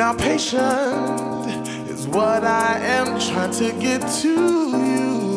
Now patient is what I am trying to get to you.